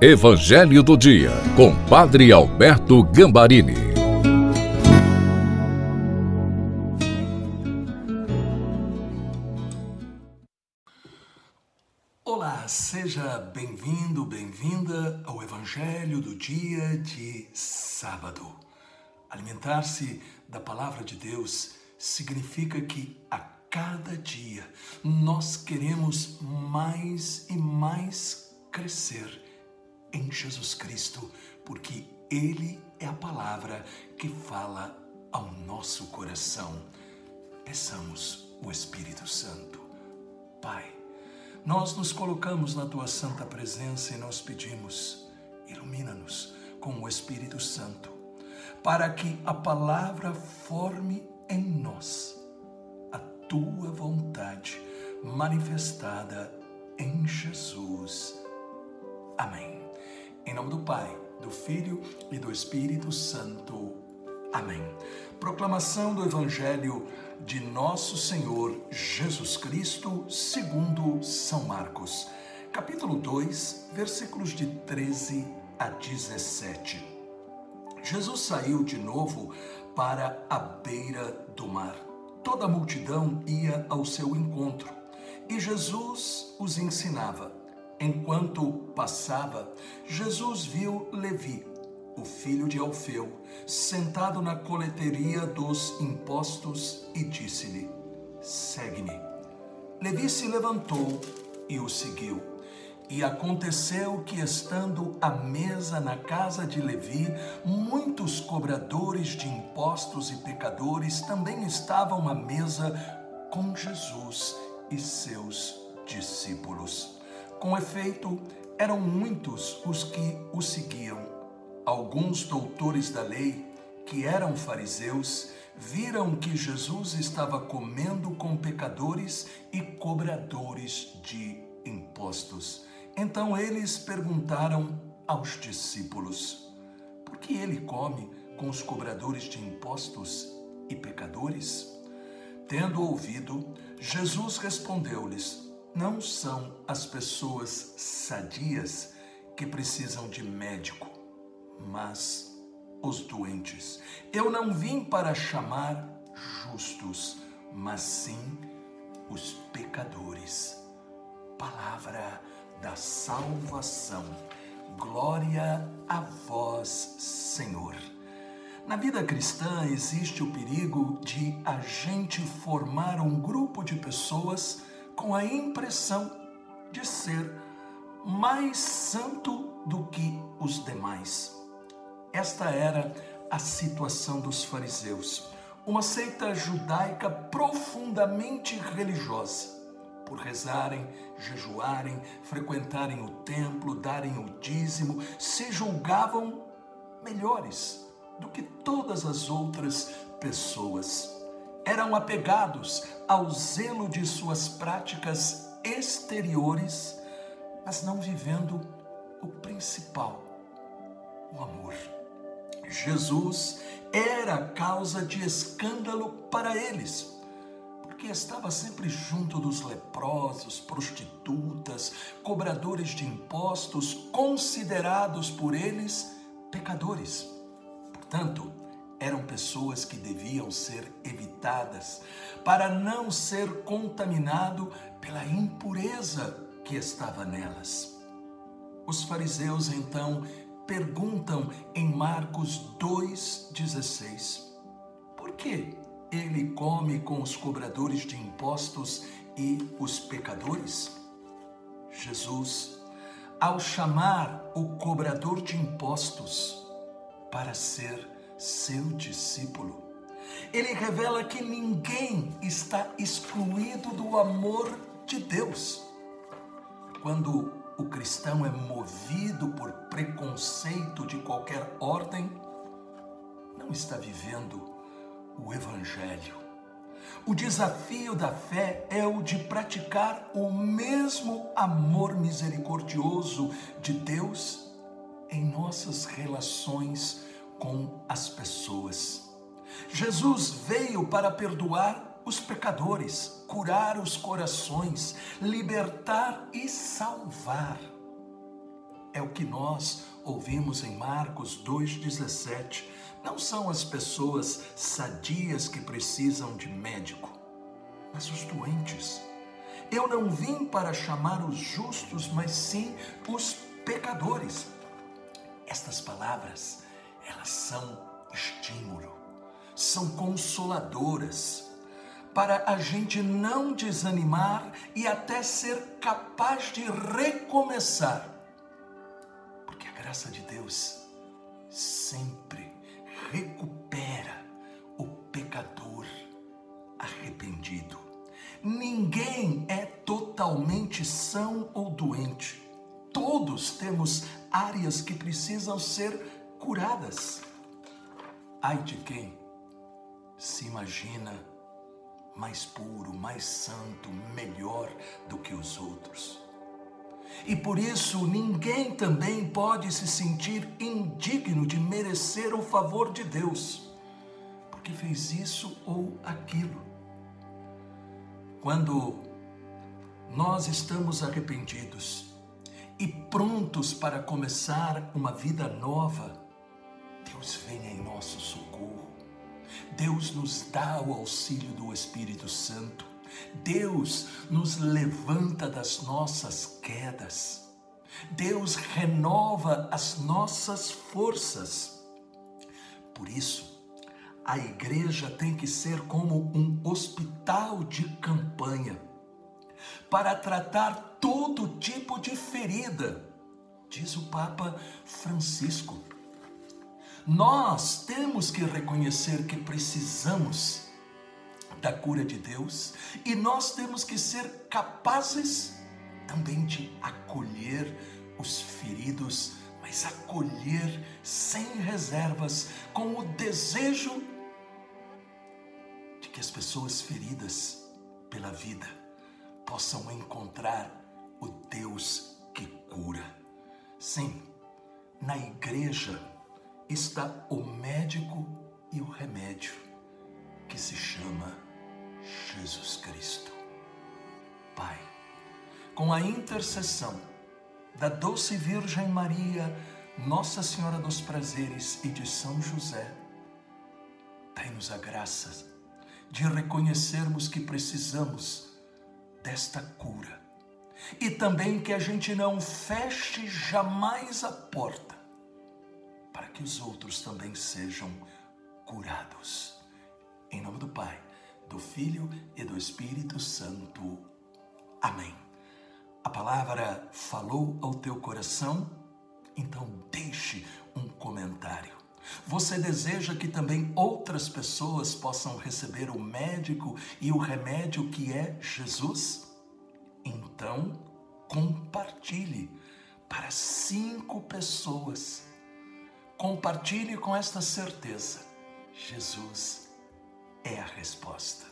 Evangelho do Dia, com Padre Alberto Gambarini. Olá, seja bem-vindo, bem-vinda ao Evangelho do Dia de sábado. Alimentar-se da palavra de Deus significa que a cada dia nós queremos mais e mais crescer em Jesus Cristo, porque Ele é a palavra que fala ao nosso coração. Peçamos o Espírito Santo. Pai, nós nos colocamos na Tua santa presença e nós pedimos, ilumina-nos com o Espírito Santo, para que a palavra forme em nós a Tua vontade manifestada em Jesus. Amém. Em nome do Pai, do Filho e do Espírito Santo. Amém. Proclamação do Evangelho de Nosso Senhor Jesus Cristo, segundo São Marcos, capítulo 2, versículos de 13 a 17. Jesus saiu de novo para a beira do mar. Toda a multidão ia ao seu encontro e Jesus os ensinava. Enquanto passava, Jesus viu Levi, o filho de Alfeu, sentado na coleteria dos impostos e disse-lhe: Segue-me. Levi se levantou e o seguiu. E aconteceu que, estando à mesa na casa de Levi, muitos cobradores de impostos e pecadores também estavam à mesa com Jesus e seus discípulos. Com efeito, eram muitos os que o seguiam. Alguns doutores da lei, que eram fariseus, viram que Jesus estava comendo com pecadores e cobradores de impostos. Então eles perguntaram aos discípulos: Por que ele come com os cobradores de impostos e pecadores? Tendo ouvido, Jesus respondeu-lhes: não são as pessoas sadias que precisam de médico, mas os doentes. Eu não vim para chamar justos, mas sim os pecadores. Palavra da salvação. Glória a vós, Senhor. Na vida cristã existe o perigo de a gente formar um grupo de pessoas com a impressão de ser mais santo do que os demais. Esta era a situação dos fariseus, uma seita judaica profundamente religiosa. Por rezarem, jejuarem, frequentarem o templo, darem o dízimo, se julgavam melhores do que todas as outras pessoas eram apegados ao zelo de suas práticas exteriores, mas não vivendo o principal, o amor. Jesus era causa de escândalo para eles, porque estava sempre junto dos leprosos, prostitutas, cobradores de impostos, considerados por eles pecadores. Portanto, eram pessoas que deviam ser evitadas para não ser contaminado pela impureza que estava nelas. Os fariseus então perguntam em Marcos 2,16: por que ele come com os cobradores de impostos e os pecadores? Jesus, ao chamar o cobrador de impostos para ser seu discípulo. Ele revela que ninguém está excluído do amor de Deus. Quando o cristão é movido por preconceito de qualquer ordem, não está vivendo o Evangelho. O desafio da fé é o de praticar o mesmo amor misericordioso de Deus em nossas relações com as pessoas. Jesus veio para perdoar os pecadores, curar os corações, libertar e salvar. é o que nós ouvimos em Marcos 2,17. Não são as pessoas sadias que precisam de médico, mas os doentes. Eu não vim para chamar os justos, mas sim os pecadores. Estas palavras, elas são estímulo, são consoladoras para a gente não desanimar e até ser capaz de recomeçar. Porque a graça de Deus sempre recupera o pecador arrependido. Ninguém é totalmente são ou doente. Todos temos áreas que precisam ser curadas. Ai de quem se imagina mais puro, mais santo, melhor do que os outros. E por isso ninguém também pode se sentir indigno de merecer o favor de Deus, porque fez isso ou aquilo. Quando nós estamos arrependidos e prontos para começar uma vida nova, Deus vem em nosso socorro. Deus nos dá o auxílio do Espírito Santo. Deus nos levanta das nossas quedas. Deus renova as nossas forças. Por isso, a igreja tem que ser como um hospital de campanha para tratar todo tipo de ferida, diz o Papa Francisco. Nós temos que reconhecer que precisamos da cura de Deus e nós temos que ser capazes também de acolher os feridos, mas acolher sem reservas, com o desejo que as pessoas feridas pela vida possam encontrar o Deus que cura. Sim, na igreja está o médico e o remédio, que se chama Jesus Cristo. Pai, com a intercessão da doce Virgem Maria, Nossa Senhora dos Prazeres e de São José, dai-nos a graça de reconhecermos que precisamos desta cura. E também que a gente não feche jamais a porta para que os outros também sejam curados. Em nome do Pai, do Filho e do Espírito Santo. Amém. A palavra falou ao teu coração? Então deixe um comentário. Você deseja que também outras pessoas possam receber o médico e o remédio que é Jesus? Então, compartilhe para cinco pessoas. Compartilhe com esta certeza: Jesus é a resposta.